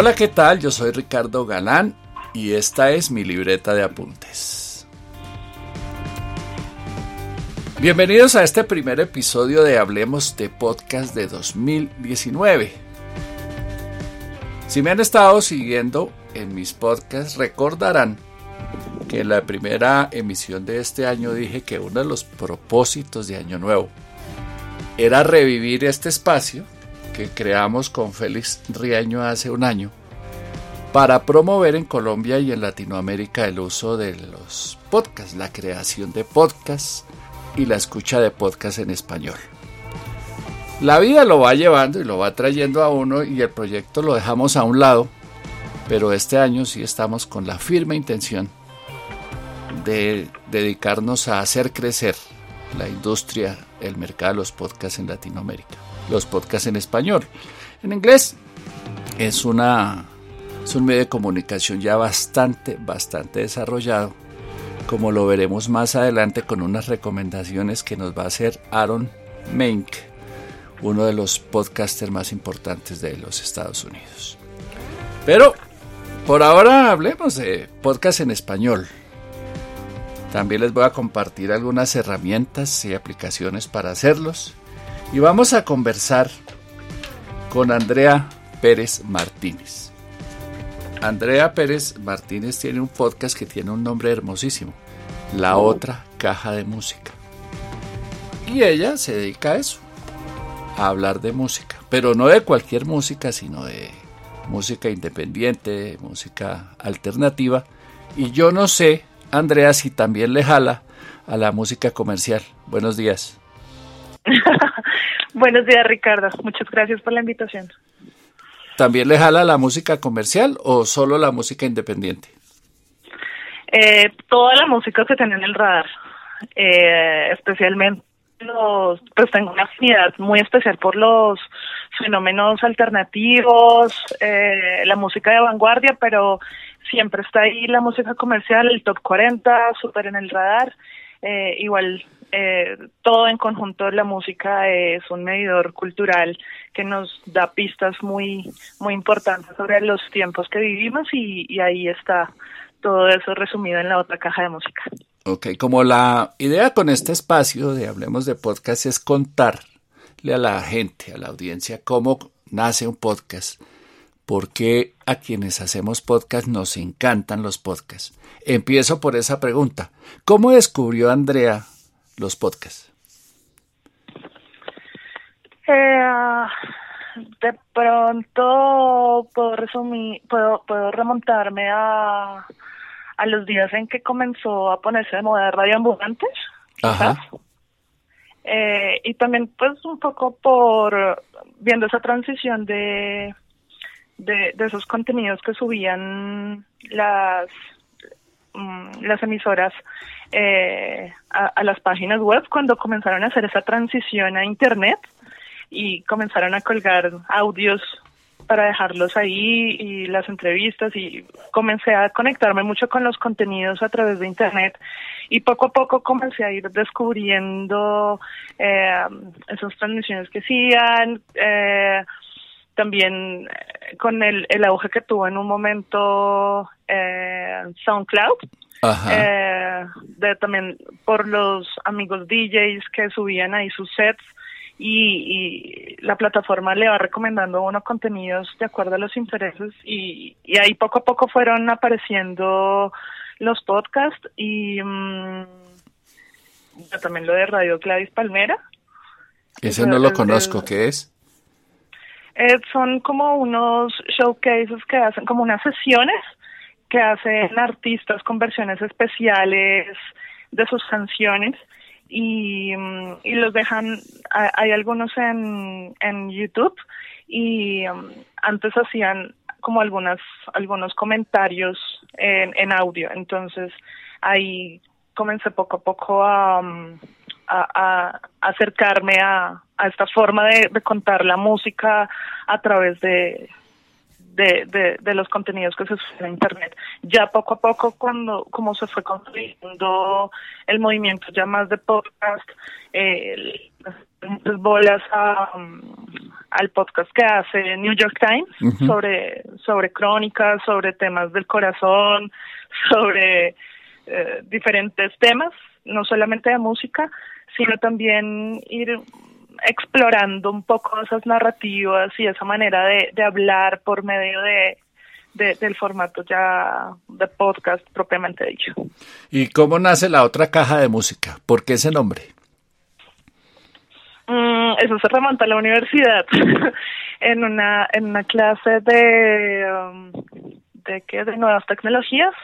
Hola, ¿qué tal? Yo soy Ricardo Galán y esta es mi libreta de apuntes. Bienvenidos a este primer episodio de Hablemos de Podcast de 2019. Si me han estado siguiendo en mis podcasts, recordarán que en la primera emisión de este año dije que uno de los propósitos de Año Nuevo era revivir este espacio que creamos con Félix Riaño hace un año para promover en Colombia y en Latinoamérica el uso de los podcasts, la creación de podcasts y la escucha de podcasts en español. La vida lo va llevando y lo va trayendo a uno y el proyecto lo dejamos a un lado, pero este año sí estamos con la firme intención de dedicarnos a hacer crecer la industria, el mercado de los podcasts en Latinoamérica, los podcasts en español. En inglés es una es un medio de comunicación ya bastante bastante desarrollado, como lo veremos más adelante con unas recomendaciones que nos va a hacer Aaron Menk, uno de los podcasters más importantes de los Estados Unidos. Pero por ahora hablemos de podcast en español. También les voy a compartir algunas herramientas y aplicaciones para hacerlos. Y vamos a conversar con Andrea Pérez Martínez. Andrea Pérez Martínez tiene un podcast que tiene un nombre hermosísimo, La otra caja de música. Y ella se dedica a eso, a hablar de música, pero no de cualquier música, sino de música independiente, música alternativa. Y yo no sé Andrea si también le jala a la música comercial. Buenos días. Buenos días, Ricardo. Muchas gracias por la invitación. ¿También le jala la música comercial o solo la música independiente? Eh, toda la música se tiene en el radar, eh, especialmente los, pues tengo una afinidad muy especial por los fenómenos alternativos, eh, la música de vanguardia, pero siempre está ahí la música comercial, el top 40, súper en el radar. Eh, igual, eh, todo en conjunto, la música es un medidor cultural que nos da pistas muy, muy importantes sobre los tiempos que vivimos y, ahí está todo eso resumido en la otra caja de música. Ok, como la idea con este espacio de Hablemos de Podcast es contarle a la gente, a la audiencia, cómo nace un podcast, porque a quienes hacemos podcast nos encantan los podcasts. Empiezo por esa pregunta. ¿Cómo descubrió Andrea los podcasts? Eh, de pronto puedo resumir, puedo, puedo remontarme a a los días en que comenzó a ponerse de moda Radio Ambulantes. Ajá. Eh, y también pues un poco por viendo esa transición de, de, esos contenidos que subían las mm, las emisoras eh, a, a, las páginas web cuando comenzaron a hacer esa transición a internet y comenzaron a colgar audios para dejarlos ahí y las entrevistas y comencé a conectarme mucho con los contenidos a través de internet y poco a poco comencé a ir descubriendo eh, esas transmisiones que hacían eh, también con el, el auge que tuvo en un momento eh, SoundCloud eh, de también por los amigos DJs que subían ahí sus sets y, la plataforma le va recomendando unos contenidos de acuerdo a los intereses y, ahí poco a poco fueron apareciendo los podcasts y mm, también lo de Radio Gladys Palmera. Ese no lo conozco, ¿qué es? Eh, son como unos showcases que hacen, como unas sesiones que hacen artistas con versiones especiales de sus canciones y, mm, los dejan, hay algunos en, en YouTube y mm, antes hacían como algunas, algunos comentarios en, en audio, entonces ahí comencé poco a poco a, mm, a, acercarme a, a esta forma de, de contar la música a través de, de, de, los contenidos que se suben a internet. Ya poco a poco, cuando como se fue construyendo el movimiento ya más de podcast, eh, las bolas a, al podcast que hace New York Times sobre, sobre crónicas, sobre temas del corazón, sobre eh, diferentes temas, no solamente de música, sino también ir explorando un poco esas narrativas y esa manera de, de hablar por medio de, del formato ya de podcast propiamente dicho. ¿Y cómo nace la otra caja de música? ¿Por qué ese nombre? Mm, eso se remonta a la universidad en una en una clase de um, de qué de nuevas tecnologías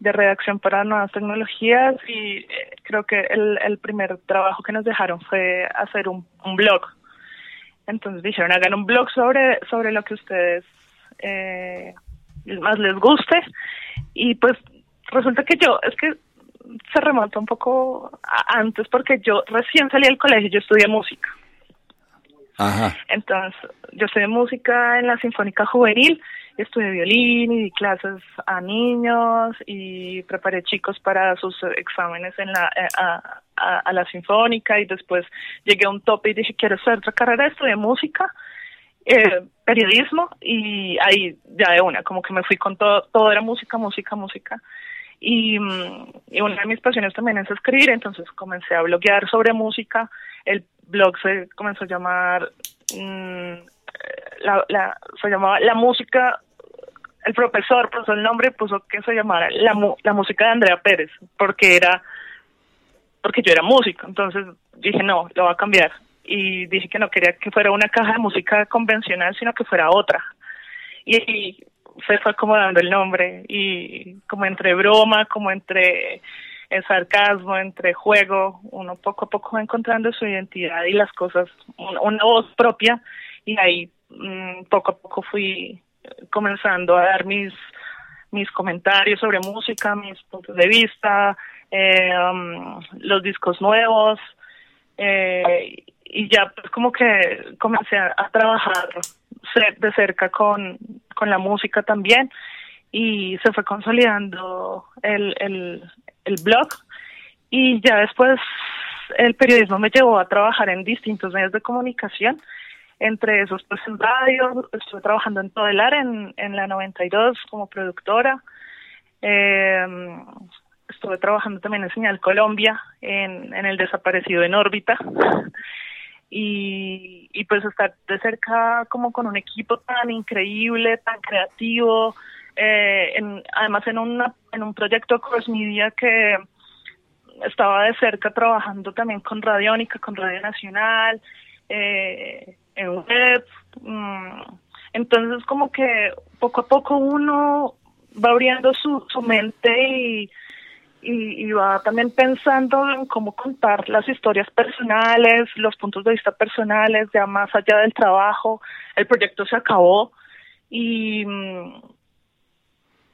de redacción para nuevas tecnologías y eh, creo que el, el primer trabajo que nos dejaron fue hacer un, un blog entonces dijeron hagan un blog sobre sobre lo que ustedes eh, más les guste y pues resulta que yo es que se remonta un poco antes porque yo recién salí del colegio, yo estudié música. Ajá. Entonces, yo estudié música en la Sinfónica Juvenil, estudié violín y di clases a niños y preparé chicos para sus exámenes en la eh, a, la Sinfónica y después llegué a un tope y dije, quiero hacer otra carrera, estudié música eh, periodismo y ahí ya de una, como que me fui con todo, todo era música, música, música. Y, mm, y, una de mis pasiones también es escribir, entonces comencé a bloguear sobre música. El blog se comenzó a llamar, mm, la, la, se llamaba La Música, el profesor puso el nombre puso que se llamara la, la música de Andrea Pérez, porque era, porque yo era músico, entonces dije no, lo voy a cambiar. Y dije que no quería que fuera una caja de música convencional, sino que fuera otra. Y, se fue acomodando el nombre. Y como entre broma, como entre el sarcasmo, entre juego, uno poco a poco va encontrando su identidad y las cosas, una voz propia. Y ahí mm, poco a poco fui comenzando a dar mis mis comentarios sobre música, mis puntos de vista, eh, um, los discos nuevos, eh, y ya pues como que comencé a, trabajar de cerca con, con la música también y se fue consolidando el, el, el blog y ya después el periodismo me llevó a trabajar en distintos medios de comunicación entre esos pues en radio, estuve trabajando en todo el área, en, en la 92 como productora, eh, estuve trabajando también en Señal Colombia, en, en el desaparecido en órbita, y, y pues estar de cerca como con un equipo tan increíble, tan creativo, eh, además en, una, en un proyecto Cross Media que estaba de cerca trabajando también con Radiónica, con Radio Nacional, eh, en web. Mm, entonces como que poco a poco uno va abriendo su, su mente y y, va también pensando en cómo contar las historias personales, los puntos de vista personales, ya más allá del trabajo. El proyecto se acabó y, mm,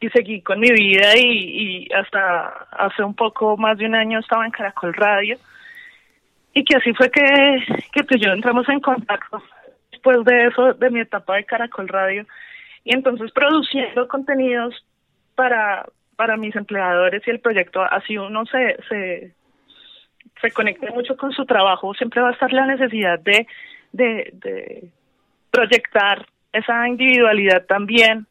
y seguí con mi vida y, hasta hace un poco más de un año estaba en Caracol Radio y que así fue que, que tú y yo entramos en contacto después de eso, de mi etapa de Caracol Radio. Y entonces produciendo contenidos para para mis empleadores y el proyecto, así uno se, se, se conecte mucho con su trabajo, siempre va a estar la necesidad de, de, proyectar esa individualidad también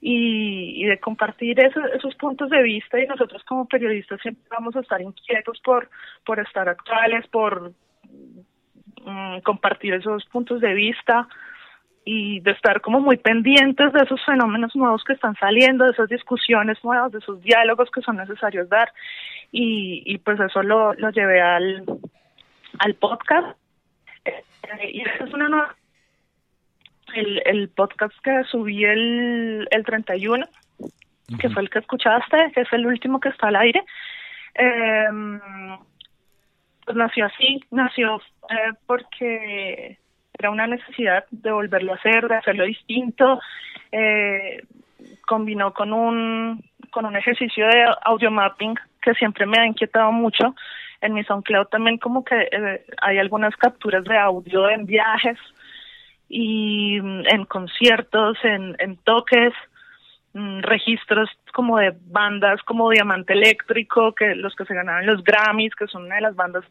y, y de compartir esos puntos de vista. Y nosotros como periodistas siempre vamos a estar inquietos por, por estar actuales, por mm, compartir esos puntos de vista, y de estar como muy pendientes de esos fenómenos nuevos que están saliendo, de esas discusiones nuevas, de esos diálogos que son necesarios dar. Y, y pues eso lo, lo llevé al, al podcast. Eh, y esa es una nueva el, el podcast que subí el, el 31 que fue el que escuchaste, que es el último que está al aire. Eh, pues nació así, nació eh, porque era una necesidad de volverlo a hacer, de hacerlo distinto. Eh, combinó con un, con un ejercicio de audio mapping que siempre me ha inquietado mucho. En mi SoundCloud también como que eh, hay algunas capturas de audio en viajes y mm, en conciertos, en, toques, registros como de bandas como Diamante Eléctrico, que los que se ganaron los Grammys, que son una de las bandas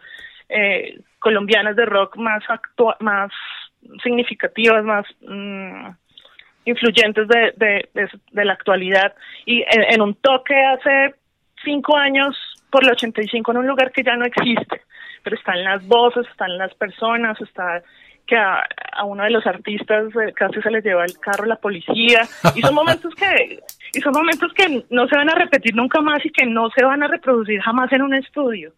eh, colombianas de rock más más significativas, más mm, influyentes de, de, la actualidad. Y en, un toque hace cinco años, por el 85, en un lugar que ya no existe, pero están las voces, están las personas, está que a, uno de los artistas eh, casi se les lleva el carro la policía y son momentos que y son momentos que no se van a repetir nunca más y que no se van a reproducir jamás en un estudio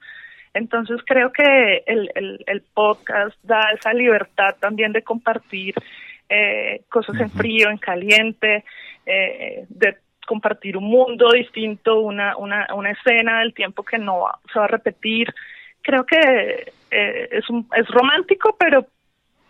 entonces creo que el, el, el podcast da esa libertad también de compartir eh, cosas en frío, en caliente, eh, de compartir un mundo distinto, una, una, una escena del tiempo que no se va a repetir. Creo que eh, es, un, es romántico, pero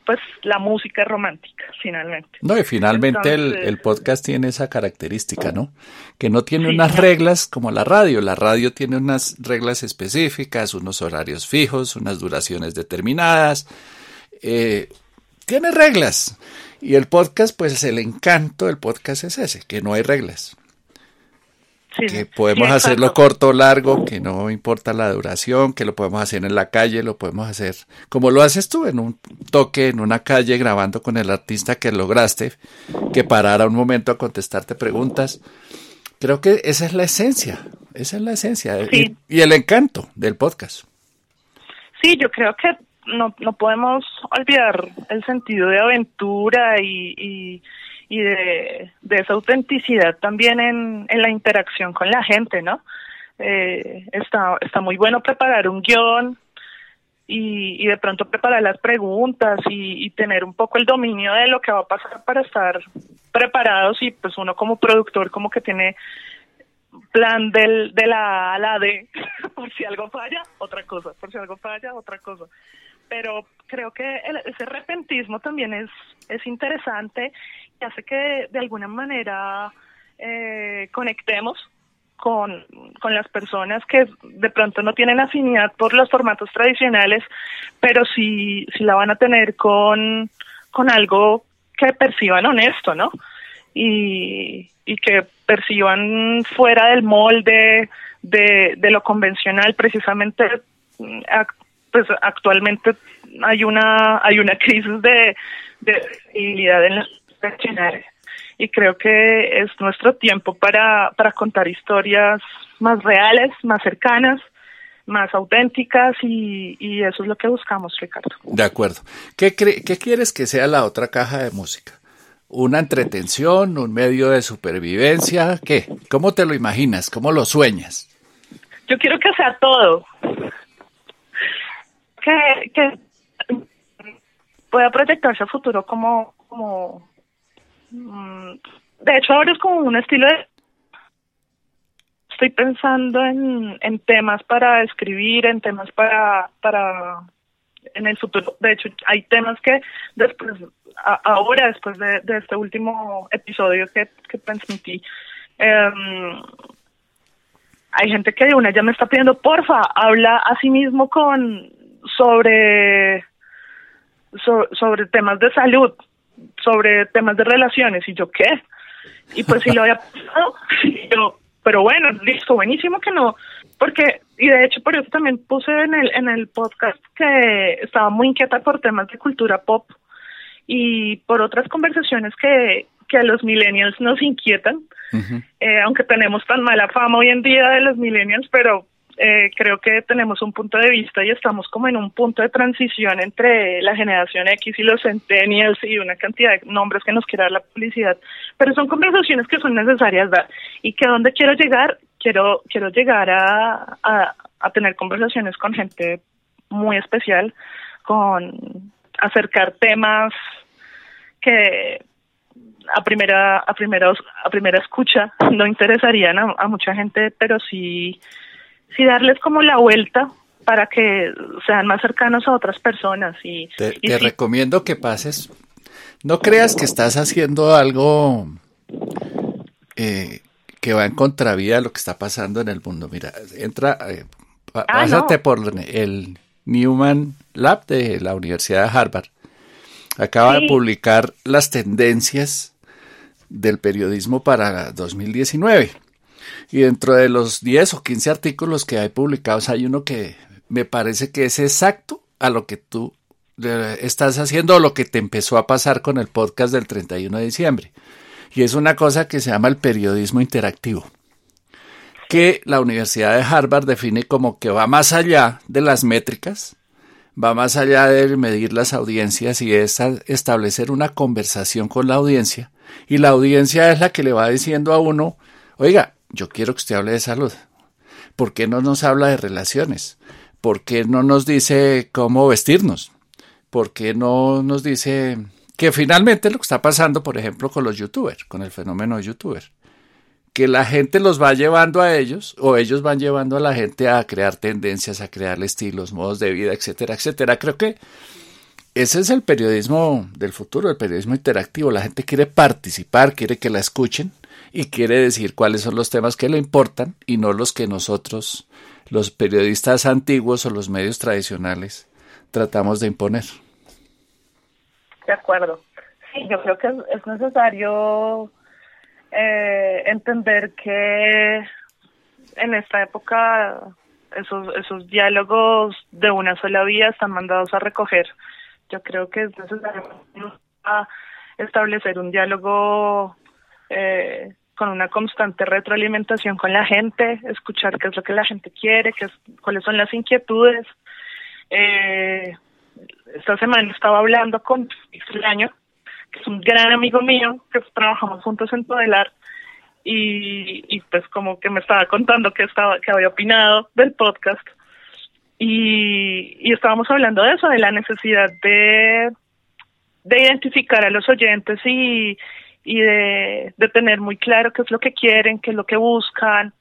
pues la música romántica, finalmente. No, y finalmente el, podcast tiene esa característica, ¿no? Que no tiene unas reglas como la radio. La radio tiene unas reglas específicas, unos horarios fijos, unas duraciones determinadas. Eh, tiene reglas. Y el podcast, pues el encanto del podcast es ese, que no hay reglas que podemos hacerlo corto o largo, que no importa la duración, que lo podemos hacer en la calle, lo podemos hacer como lo haces tú, en un toque, en una calle, grabando con el artista que lograste, que parara un momento a contestarte preguntas. Creo que esa es la esencia, esa es la esencia y, el encanto del podcast. Sí, yo creo que no, no podemos olvidar el sentido de aventura y y de, esa autenticidad también en, la interacción con la gente, ¿no? Eh, está, muy bueno preparar un guion y, y de pronto preparar las preguntas y, y, tener un poco el dominio de lo que va a pasar para estar preparados y pues uno como productor como que tiene plan del, de la A la D, por si algo falla, otra cosa, por si algo falla, otra cosa pero creo que ese repentismo también es, es interesante y hace que de alguna manera eh, conectemos con, con las personas que de pronto no tienen afinidad por los formatos tradicionales, pero sí, sí la van a tener con, con algo que perciban honesto, ¿no? Y, y que perciban fuera del molde de, de lo convencional, precisamente pues actualmente hay una hay una crisis de, de las y creo que es nuestro tiempo para, para contar historias más reales, más cercanas, más auténticas y, y eso es lo que buscamos, Ricardo. De acuerdo. ¿Qué, ¿Qué quieres que sea la otra caja de música? ¿Una entretención? ¿Un medio de supervivencia? ¿Qué? ¿Cómo te lo imaginas? ¿Cómo lo sueñas? Yo quiero que sea todo que, que pueda proyectarse a futuro como, como de hecho ahora es como un estilo de estoy pensando en, temas para escribir, en temas para, para en el futuro. De hecho, hay temas que después, ahora, después de, de, este último episodio que, que transmití, em, hay gente que de una ya me está pidiendo, porfa, habla a sí mismo con sobre, sobre temas de salud, sobre temas de relaciones, y yo, ¿qué? Y pues si lo había pasado, yo, pero bueno, listo, buenísimo que no, porque, y de hecho por eso también puse en el, en el podcast que estaba muy inquieta por temas de cultura pop y por otras conversaciones que, que a los millennials nos inquietan, eh, aunque tenemos tan mala fama hoy en día de los millennials, pero eh, creo que tenemos un punto de vista y estamos como en un punto de transición entre la generación X y los centennials y una cantidad de nombres que nos quiere dar la publicidad, pero son conversaciones que son necesarias dar y que a dónde quiero llegar, quiero quiero llegar a, a, tener conversaciones con gente muy especial, con acercar temas que a primera a primera a primera escucha no interesarían a mucha gente pero sí sí darles como la vuelta para que sean más cercanos a otras personas. Y, te, recomiendo que pases, no creas que estás haciendo algo eh, que va en contravía de lo que está pasando en el mundo. Mira, entra, eh, ah, pásate por el Newman Lab de la Universidad de Harvard. Acaba de publicar las tendencias del periodismo para 2019. Y dentro de los 10 o 15 artículos que hay publicados hay uno que me parece que es exacto a lo que tú estás haciendo lo que te empezó a pasar con el podcast del 31 de diciembre. Y es una cosa que se llama el periodismo interactivo, que la Universidad de Harvard define como que va más allá de las métricas, va más allá de medir las audiencias y es establecer una conversación con la audiencia. Y la audiencia es la que le va diciendo a uno, oiga, yo quiero que usted hable de salud. ¿Por qué no nos habla de relaciones? ¿Por qué no nos dice cómo vestirnos? ¿Por qué no nos dice que finalmente lo que está pasando, por ejemplo, con los youtubers, con el fenómeno de youtuber? Que la gente los va llevando a ellos o ellos van llevando a la gente a crear tendencias, a crear estilos, modos de vida, etcétera, etcétera. Creo que ese es el periodismo del futuro, el periodismo interactivo. La gente quiere participar, quiere que la escuchen y quiere decir cuáles son los temas que le importan y no los que nosotros, los periodistas antiguos o los medios tradicionales, tratamos de imponer. De acuerdo. Sí, yo creo que es necesario eh, entender que en esta época esos, esos diálogos de una sola vía están mandados a recoger. Yo creo que es necesario establecer un diálogo eh, con una constante retroalimentación con la gente, escuchar qué es lo que la gente quiere, qué es, cuáles son las inquietudes. Eh, esta semana estaba hablando con Extraño, que es un gran amigo mío, que trabajamos juntos en Podelar, y, pues como que me estaba contando que estaba que había opinado del podcast y, y estábamos hablando de eso, de la necesidad de, de identificar a los oyentes y, y de, de tener muy claro qué es lo que quieren, qué es lo que buscan,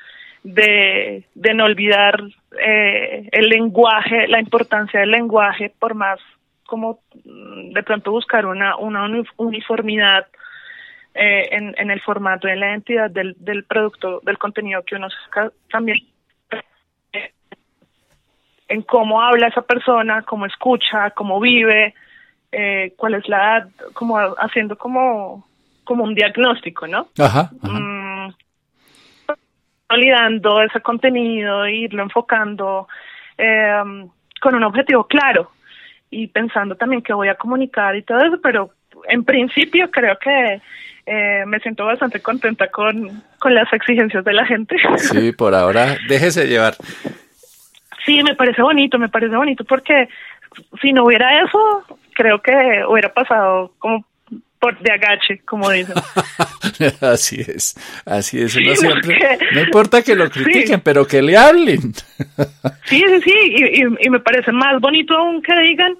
de, de no olvidar eh, el lenguaje, la importancia del lenguaje, por más como mm, de pronto buscar una, una uniformidad eh, en, el formato, en la identidad del, del producto, del contenido que uno saca también. Eh, en cómo habla esa persona, cómo escucha, cómo vive, eh, cuál es la edad, como haciendo como como un diagnóstico, ¿no? Ajá. Mm, validando ese contenido, irlo enfocando eh, con un objetivo claro y pensando también que voy a comunicar y todo eso, pero en principio creo que eh, me siento bastante contenta con, con las exigencias de la gente. Sí, por ahora déjese llevar. Sí, me parece bonito, me parece bonito porque si no hubiera eso, creo que hubiera pasado como por de agache, como dicen. así es, así es. no importa que lo critiquen, pero que le hablen. sí, sí, sí, y, y, me parece más bonito aún que digan,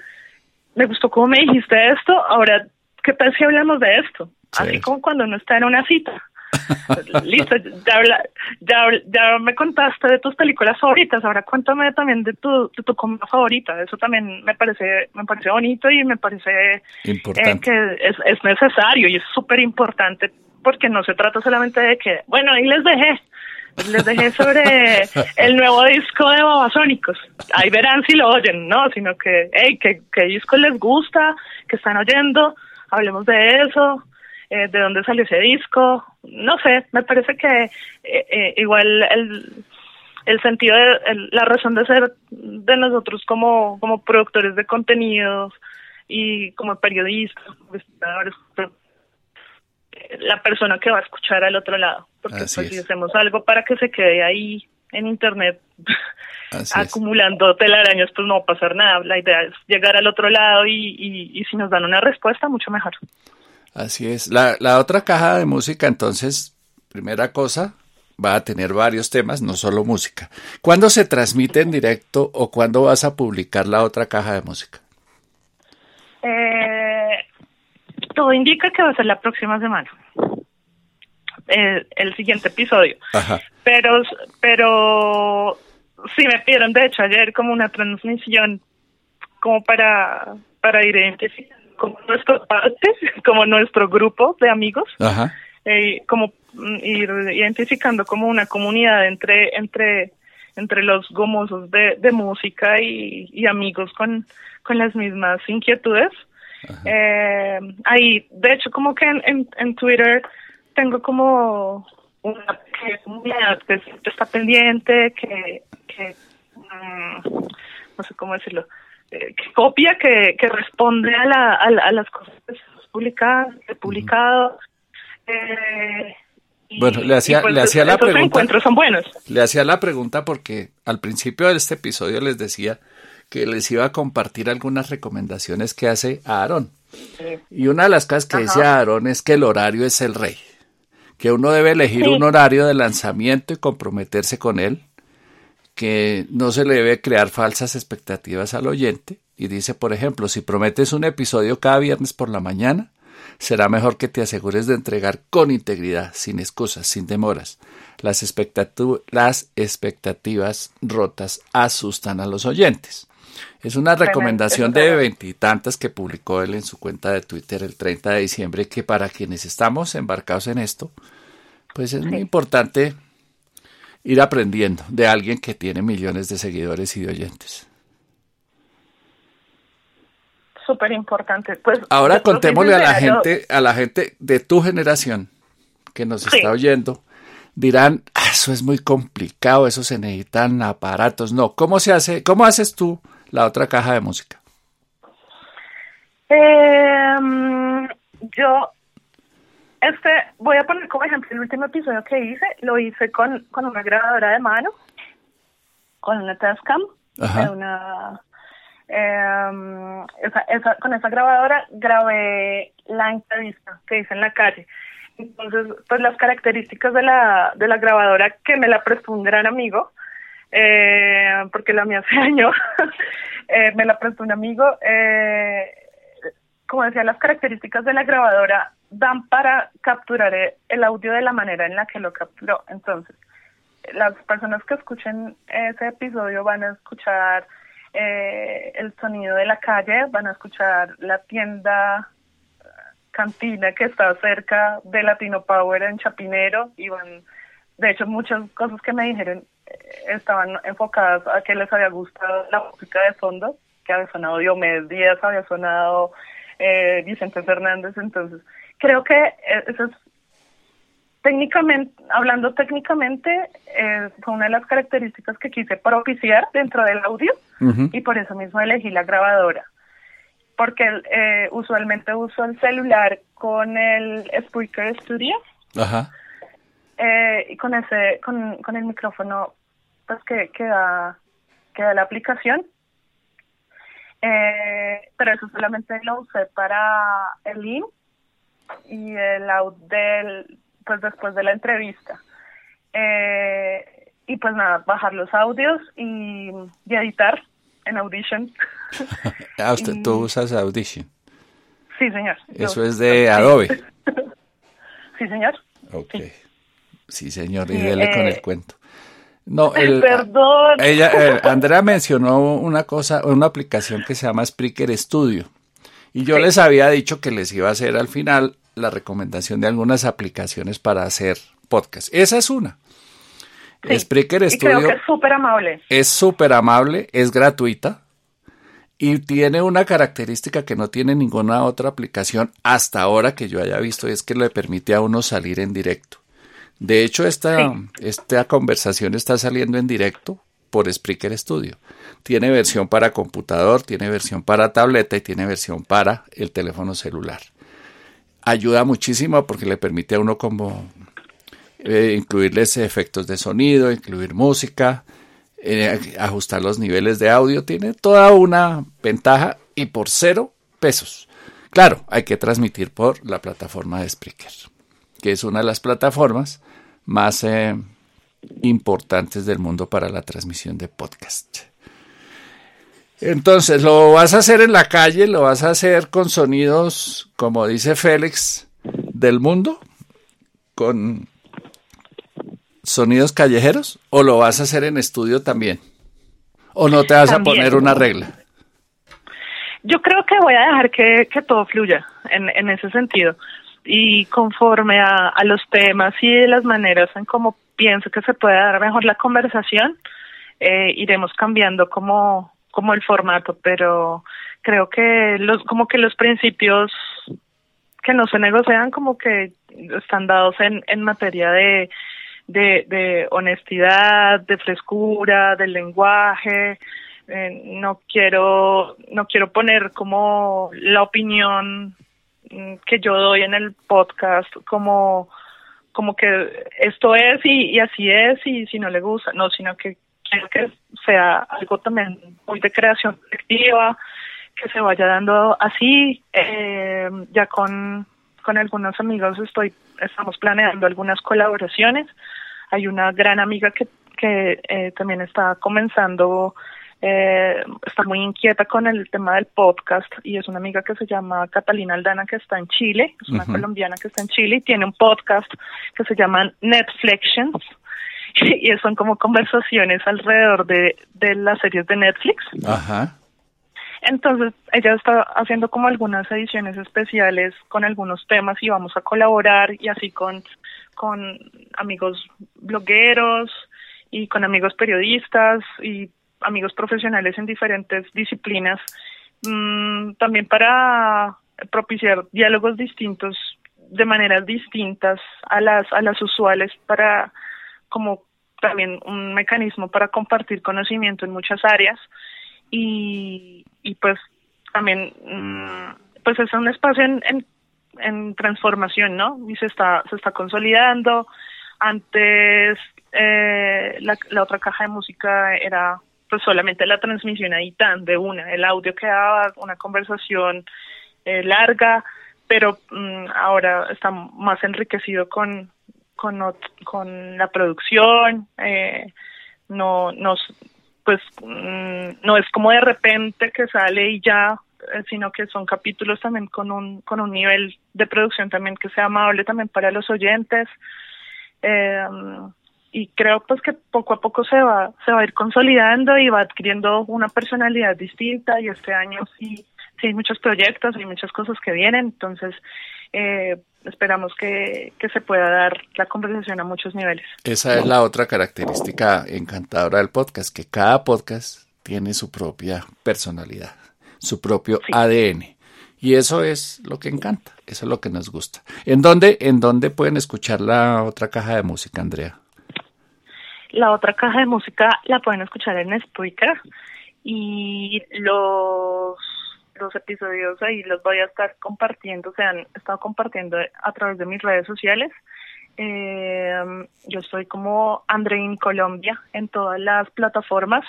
me gustó cómo me dijiste esto, ahora, ¿qué tal si hablamos de esto? Así como cuando uno está en una cita. Listo, ya, ya, ya, me contaste de tus películas favoritas, ahora cuéntame también de tu, de tu comida favorita. Eso también me parece, me parece bonito y me parece eh, que es, es necesario y es súper importante porque no se trata solamente de que, bueno, ahí les dejé, les dejé sobre el nuevo disco de Babasónicos. Ahí verán si lo oyen, ¿no? Sino que, hey, ¿qué, qué disco les gusta? ¿Qué están oyendo? Hablemos de eso. Eh, de dónde salió ese disco, no sé, me parece que eh, eh, igual el, el sentido de la razón de ser de nosotros como, como productores de contenidos y como periodistas, la persona que va a escuchar al otro lado, porque pues, si hacemos algo para que se quede ahí en internet acumulando telarañas, pues no va a pasar nada. La idea es llegar al otro lado y, y, y si nos dan una respuesta, mucho mejor. Así es. La, la otra caja de música, entonces, primera cosa, va a tener varios temas, no solo música. ¿Cuándo se transmite en directo o cuándo vas a publicar la otra caja de música? Eh, todo indica que va a ser la próxima semana. El, el siguiente episodio. Ajá. Pero, pero sí me pidieron, de hecho, ayer como una transmisión como para, para identificar como nuestra parte, como nuestro grupo de amigos, eh, como mm, ir identificando como una comunidad entre entre entre los gomosos de, de música y, y, amigos con, con las mismas inquietudes. Eh, ahí, de hecho, como que en, en, Twitter tengo como una comunidad que está pendiente, que, que mm, no sé cómo decirlo, eh, que copia, que, que responde a, la, a, las cosas publicadas, publicado. Eh, bueno, le hacía, pues, le hacía la pregunta. encuentros son buenos. Le hacía la pregunta porque al principio de este episodio les decía que les iba a compartir algunas recomendaciones que hace Aarón. Y una de las cosas que dice Aarón es que el horario es el rey, que uno debe elegir un horario de lanzamiento y comprometerse con él, que no se le debe crear falsas expectativas al oyente. Y dice, por ejemplo, si prometes un episodio cada viernes por la mañana, será mejor que te asegures de entregar con integridad, sin excusas, sin demoras. Las, las expectativas rotas asustan a los oyentes. Es una recomendación de veintitantas que publicó él en su cuenta de Twitter el 30 de diciembre que para quienes estamos embarcados en esto, pues es muy importante ir aprendiendo de alguien que tiene millones de seguidores y de oyentes. Súper importante. Pues, Ahora contémosle a la gente, a la gente de tu generación que nos está oyendo, dirán, ah, eso es muy complicado, eso se necesitan aparatos. No, ¿cómo se hace? ¿Cómo haces tú? la otra caja de música? Em, yo, este, voy a poner como ejemplo el último episodio que hice, lo hice con, con una grabadora de mano, con una Tascam, una, esa, con esa grabadora grabé la entrevista que hice en la calle. Entonces, pues las características de la, de la grabadora que me la prestó un gran amigo, eh, porque la mía se dañó, eh, me la prestó un amigo. Eh, como decía, las características de la grabadora dan para capturar el audio de la manera en la que lo capturó. Entonces, las personas que escuchen ese episodio van a escuchar eh, el sonido de la calle, van a escuchar la tienda cantina que está cerca de Latino Power en Chapinero y van, de hecho, muchas cosas que me dijeron estaban enfocadas a que les había gustado la música de fondo, que había sonado Diomedes Díaz, había sonado eh, Vicente Fernández, entonces creo que eh, eso es técnicamente, hablando técnicamente, eh, fue una de las características que quise propiciar dentro del audio y por eso mismo elegí la grabadora. Porque eh, usualmente uso el celular con el Spreaker Studio. Ajá. Eh, y con ese, con, con el micrófono pues que, que, da, la aplicación. Eh, pero eso solamente lo usé para el in y el out del, pues después de la entrevista. Eh, y pues nada, bajar los audios y, editar en Audition. ah, tú usas Audition. Sí, señor. Eso es de Adobe. sí, señor. Ok. Sí, señor, y dele con el eh, cuento. No, Perdón. Ella, eh, Andrea mencionó una cosa, una aplicación que se llama Spreaker Studio. Y yo les había dicho que les iba a hacer al final la recomendación de algunas aplicaciones para hacer podcast. Esa es una. Spreaker Studio. Creo que es súper amable. Es súper amable, es gratuita y tiene una característica que no tiene ninguna otra aplicación hasta ahora que yo haya visto, y es que le permite a uno salir en directo. De hecho, esta, esta conversación está saliendo en directo por Spreaker Studio. Tiene versión para computador, tiene versión para tableta y tiene versión para el teléfono celular. Ayuda muchísimo porque le permite a uno como eh, incluirles efectos de sonido, incluir música, eh, ajustar los niveles de audio. Tiene toda una ventaja y por cero pesos. Claro, hay que transmitir por la plataforma de Spreaker, que es una de las plataformas más eh, importantes del mundo para la transmisión de podcast. Entonces, lo vas a hacer en la calle, lo vas a hacer con sonidos, como dice Félix, del mundo, con sonidos callejeros, o lo vas a hacer en estudio también, o no te vas a poner una regla. Yo creo que voy a dejar que, todo fluya en, en ese sentido. Y conforme a, los temas y las maneras en cómo pienso que se puede dar mejor la conversación, eh, iremos cambiando como, como el formato, pero creo que los, como que los principios que no se negocian como que están dados en, en materia de, de, honestidad, de frescura, del lenguaje, Eh, no quiero no quiero poner como la opinión mm, que yo doy en el podcast como como que esto es y así es y si no le gusta, no, sino que quiero que sea algo también muy de creación colectiva, que se vaya dando así. Eh, ya con, con algunos amigos estoy, estamos planeando algunas colaboraciones. Hay una gran amiga que, que eh, también está comenzando, eh, está muy inquieta con el tema del podcast y es una amiga que se llama Catalina Aldana que está en Chile, es una colombiana que está en Chile y tiene un podcast que se llama Y son como conversaciones alrededor de, de las series de Netflix. Ajá. Entonces, ella está haciendo como algunas ediciones especiales con algunos temas y vamos a colaborar y así con, con amigos blogueros y con amigos periodistas y amigos profesionales en diferentes disciplinas, mm, también para propiciar diálogos distintos de maneras distintas a las a las usuales para como también un mecanismo para compartir conocimiento en muchas áreas y, y pues también mm, pues es un espacio en, en, transformación no y se está se está consolidando. Antes eh, la, la otra caja de música era pues solamente la transmisión ahí tan de una. El audio quedaba una conversación eh, larga pero mm, ahora está más enriquecido con con, con la producción, eh, no nos pues mm, no es como de repente que sale y ya eh, sino que son capítulos también con un con un nivel de producción también que sea amable también para los oyentes. Eh, y creo pues que poco a poco se va se va a ir consolidando y va adquiriendo una personalidad distinta y este año sí sí hay muchos proyectos y muchas cosas que vienen. Entonces eh, esperamos que, que, se pueda dar la conversación a muchos niveles. Esa es la otra característica encantadora del podcast, que cada podcast tiene su propia personalidad, su propio sí. ADN. Y eso es lo que encanta, eso es lo que nos gusta. ¿En dónde, ¿En dónde pueden escuchar la otra caja de música, Andrea? La otra caja de música la pueden escuchar en Spreaker y los los episodios ahí los voy a estar compartiendo, se han estado compartiendo a través de mis redes sociales. Eh, yo estoy como Andrein Colombia en todas las plataformas.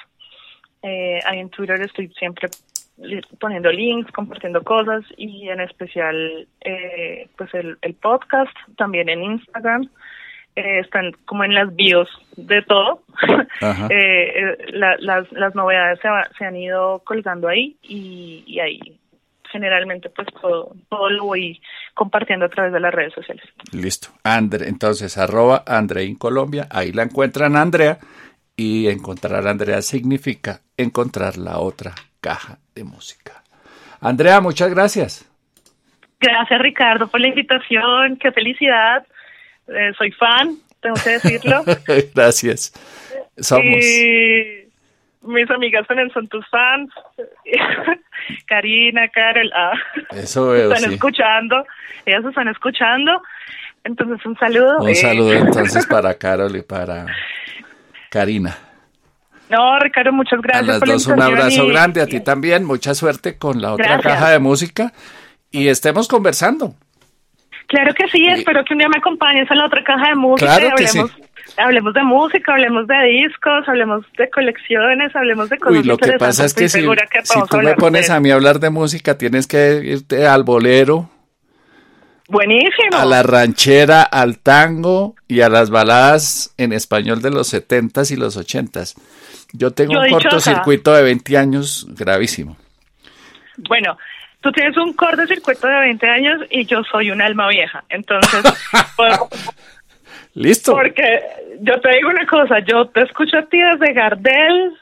Eh, ahí en Twitter estoy siempre poniendo links, compartiendo cosas y en especial eh, pues el, el podcast, también en Instagram eh, están como en las bios de todo. eh, eh la, las, las novedades se, va, se, han ido colgando ahí y, y ahí generalmente pues todo, todo, lo voy compartiendo a través de las redes sociales. Listo. Andre, entonces arroba Andrein Colombia, ahí la encuentran Andrea y encontrar a Andrea significa encontrar la otra caja de música. Andrea, muchas gracias. Gracias Ricardo por la invitación, qué felicidad eh, soy fan, tengo que decirlo. Gracias. Somos. Y mis amigas también son tus fans. Karina, Carol, ah, Eso veo, están sí. escuchando, ellas están escuchando. Entonces, un saludo. Un saludo entonces para Carol y para Karina. No, Ricardo, muchas gracias. A las por dos la un abrazo y... grande, a ti también, mucha suerte con la otra Gracias. caja de música y estemos conversando. Claro que sí, espero que un día me acompañes a la otra caja de música Claro y que hablemos, sí. hablemos de música, hablemos de discos, hablemos de colecciones, hablemos de cosas Uy, lo que pasa es que si, que si tú me pones a mí a hablar de música, tienes que irte al bolero, Buenísimo. a la ranchera, al tango y a las baladas en español de los setentas y los ochentas. Yo tengo Yo un dichosa. cortocircuito de 20 años gravísimo. Bueno, tú tienes un cortocircuito de 20 años y yo soy un alma vieja. Entonces, por- ¿Listo? porque yo te digo una cosa, yo te escucho a ti desde Gardel,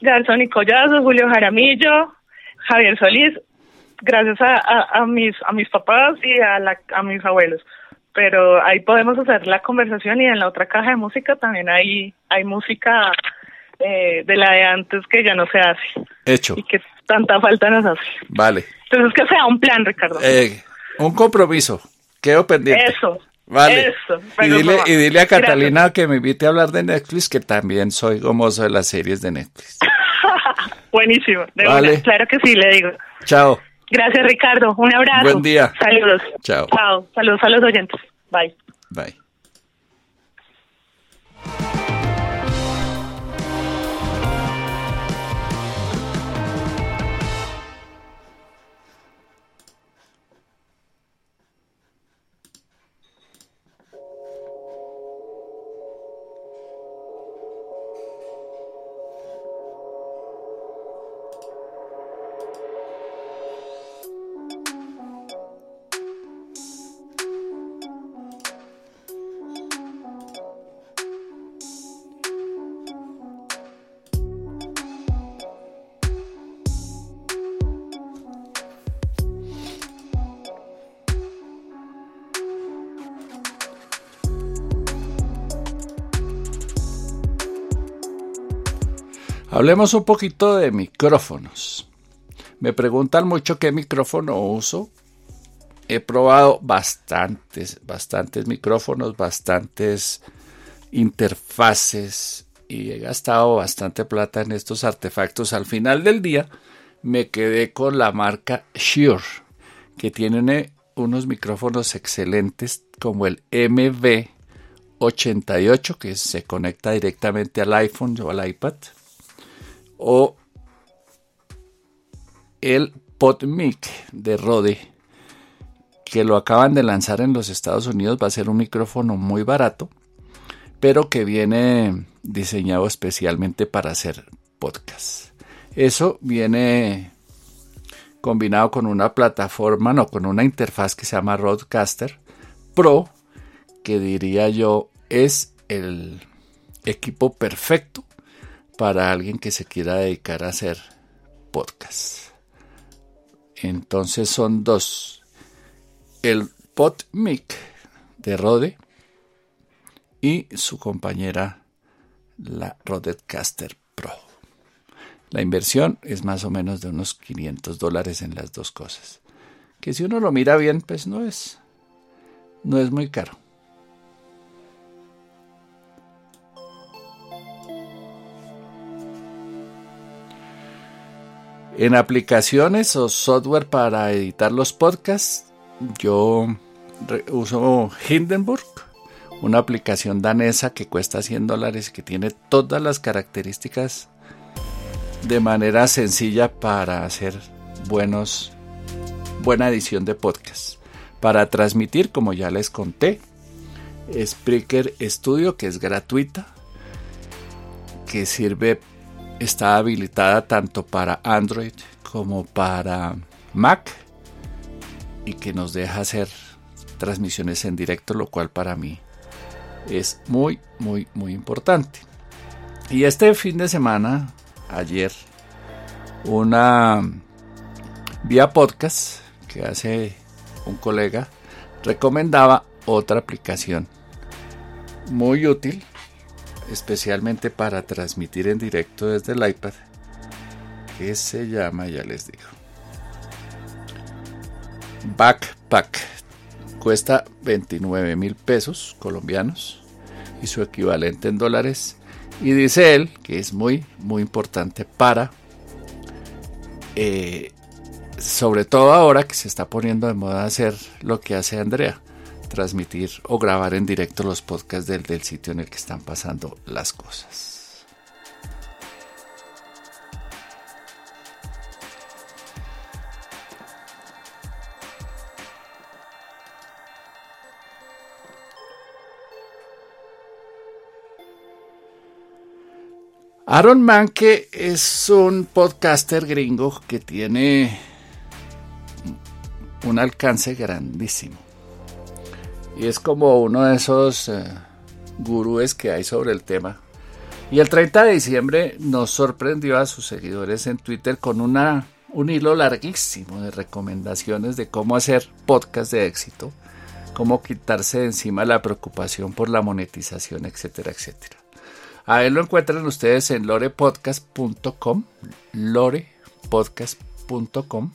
Garzón y Collazo, Julio Jaramillo, Javier Solís, gracias a, a, a mis a mis papás y a, la, a mis abuelos. Pero ahí podemos hacer la conversación y en la otra caja de música también hay, hay música eh, de la de antes que ya no se hace Hecho. y que tanta falta nos hace. Vale. Entonces que sea un plan, Ricardo. Eh, un compromiso. Quedo pendiente. Eso. Vale. Eso. Y dile, y dile a Catalina Gracias. que me invite a hablar de Netflix, que también soy gomoso de las series de Netflix. Buenísimo. De Vale. una. Claro que sí, le digo. Chao. Gracias, Ricardo. Un abrazo. Buen día. Saludos. Chao. Chao. Saludos a los oyentes. Bye. Bye. Hablemos un poquito de micrófonos. Me preguntan mucho qué micrófono uso. He probado bastantes, bastantes micrófonos, bastantes interfaces y he gastado bastante plata en estos artefactos. Al final del día me quedé con la marca Shure, que tiene unos micrófonos excelentes como el MV88 que se conecta directamente al iPhone o al iPad o el PodMic de Rode que lo acaban de lanzar en los Estados Unidos. Va a ser un micrófono muy barato pero que viene diseñado especialmente para hacer podcast eso viene combinado con una plataforma no con una interfaz que se llama Rodecaster Pro que diría yo es el equipo perfecto para alguien que se quiera dedicar a hacer podcast. Entonces son dos. El PodMic de Rode y su compañera la Rodecaster Pro. La inversión es más o menos de unos 500 dólares en las dos cosas. Que si uno lo mira bien, pues no es, no es muy caro. En aplicaciones o software para editar los podcasts, yo uso Hindenburg, una aplicación danesa que cuesta 100 dólares, que tiene todas las características de manera sencilla para hacer buenos, buena edición de podcast. Para transmitir, como ya les conté, Spreaker Studio, que es gratuita, que sirve está habilitada tanto para Android como para Mac y que nos deja hacer transmisiones en directo, lo cual para mí es muy, muy, muy importante. Y este fin de semana, ayer, una vía podcast que hace un colega recomendaba otra aplicación muy útil especialmente para transmitir en directo desde el iPad, que se llama, ya les digo, Backpack. Cuesta 29 mil pesos colombianos y su equivalente en dólares. Y dice él que es muy, muy importante para, eh, sobre todo ahora que se está poniendo de moda hacer lo que hace Andrea, transmitir o grabar en directo los podcasts del, del sitio en el que están pasando las cosas. Aaron Manke es un podcaster gringo que tiene un alcance grandísimo. Y es como uno de esos eh, gurúes que hay sobre el tema. Y el 30 de diciembre nos sorprendió a sus seguidores en Twitter con una, un hilo larguísimo de recomendaciones de cómo hacer podcast de éxito, cómo quitarse de encima la preocupación por la monetización, etcétera, etcétera. A él lo encuentran ustedes en lorepodcast.com, lorepodcast.com.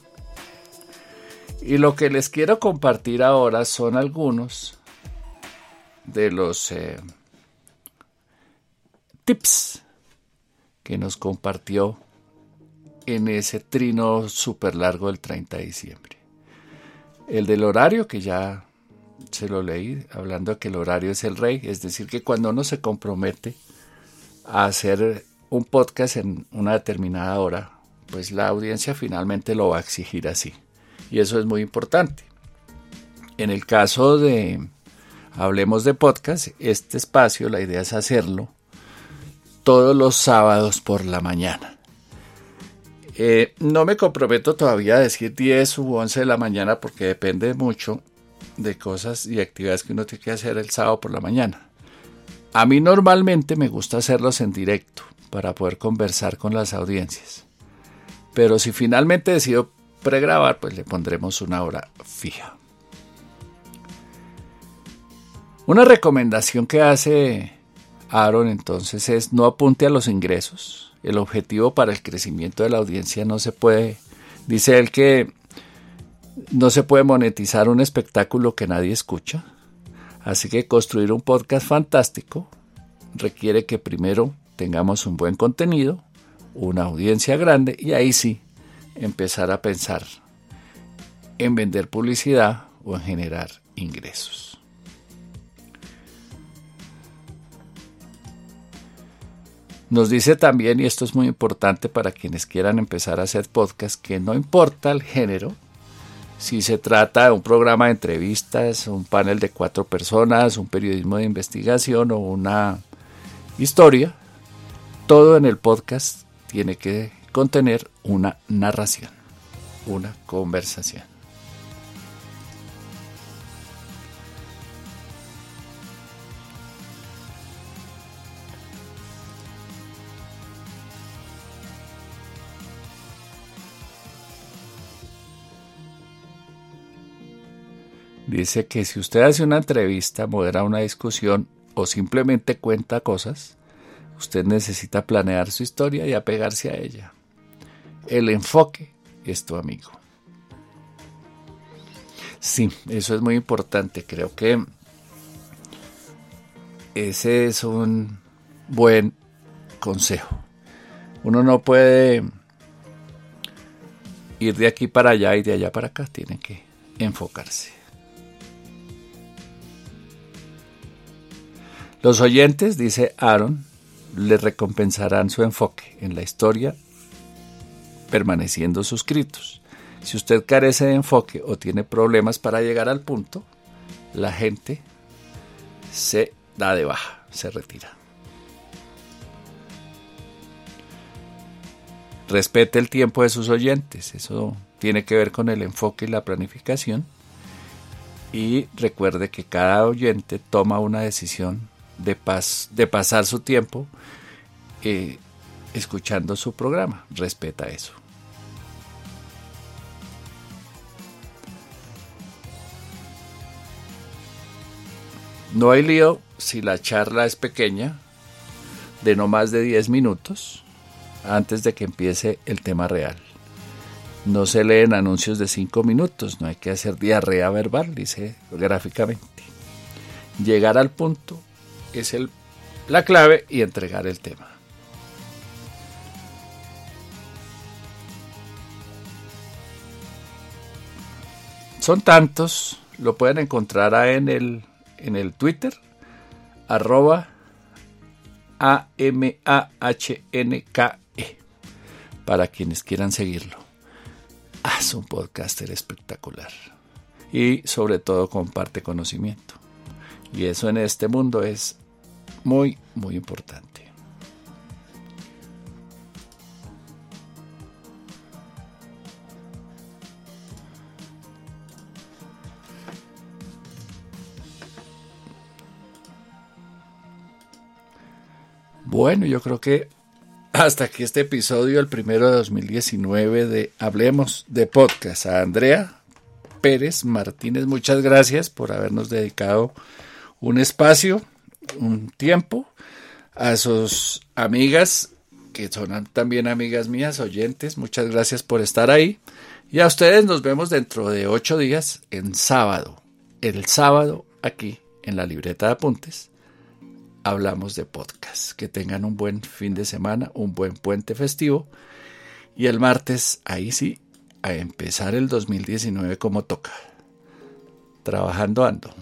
Y lo que les quiero compartir ahora son algunos de los eh, tips que nos compartió en ese trino súper largo del 30 de diciembre. El del horario, que ya se lo leí, hablando de que el horario es el rey, es decir, que cuando uno se compromete a hacer un podcast en una determinada hora, pues la audiencia finalmente lo va a exigir así. Y eso es muy importante. En el caso de Hablemos de Podcast, este espacio, la idea es hacerlo todos los sábados por la mañana. Eh, no me comprometo todavía a decir 10 u 11 de la mañana porque depende mucho de cosas y actividades que uno tiene que hacer el sábado por la mañana. A mí normalmente me gusta hacerlos en directo para poder conversar con las audiencias. Pero si finalmente decido pregrabar, pues le pondremos una hora fija. Una recomendación que hace Aaron entonces es no apunte a los ingresos. El objetivo para el crecimiento de la audiencia no se puede, dice él que no se puede monetizar un espectáculo que nadie escucha. Así que construir un podcast fantástico requiere que primero tengamos un buen contenido, una audiencia grande y ahí sí empezar a pensar en vender publicidad o en generar ingresos. Nos dice también, y esto es muy importante para quienes quieran empezar a hacer podcast, que no importa el género, si se trata de un programa de entrevistas, un panel de cuatro personas, un periodismo de investigación o una historia, todo en el podcast tiene que contener una narración, una conversación. Dice que si usted hace una entrevista, modera una discusión o simplemente cuenta cosas, usted necesita planear su historia y apegarse a ella. El enfoque es tu amigo. Sí, eso es muy importante. Creo que ese es un buen consejo. Uno no puede ir de aquí para allá y de allá para acá. Tiene que enfocarse. Los oyentes, dice Aaron, le recompensarán su enfoque en la historia permaneciendo suscritos. Si usted carece de enfoque o tiene problemas para llegar al punto, la gente se da de baja, se retira. Respete el tiempo de sus oyentes, eso tiene que ver con el enfoque y la planificación. Y recuerde que cada oyente toma una decisión de, de pasar su tiempo eh, escuchando su programa. Respeta eso. No hay lío si la charla es pequeña, de no más de 10 minutos, antes de que empiece el tema real. No se leen anuncios de 5 minutos, no hay que hacer diarrea verbal, dice gráficamente. Llegar al punto es el, la clave y entregar el tema. Son tantos, lo pueden encontrar en el, en el Twitter, arroba A-M-A-H-N-K-E, para quienes quieran seguirlo. Ah, es un podcaster espectacular y sobre todo comparte conocimiento. Y eso en este mundo es muy, muy importante. Bueno, yo creo que hasta aquí este episodio, el primero de 2019 de Hablemos de Podcast. A Andrea Pérez Martínez, muchas gracias por habernos dedicado un espacio, un tiempo, a sus amigas, que son también amigas mías, oyentes, muchas gracias por estar ahí. Y a ustedes nos vemos dentro de ocho días en sábado. El sábado aquí en la libreta de apuntes hablamos de podcast. Que tengan un buen fin de semana, un buen puente festivo. Y el martes, ahí sí, a empezar el 2019 como toca. Trabajando ando.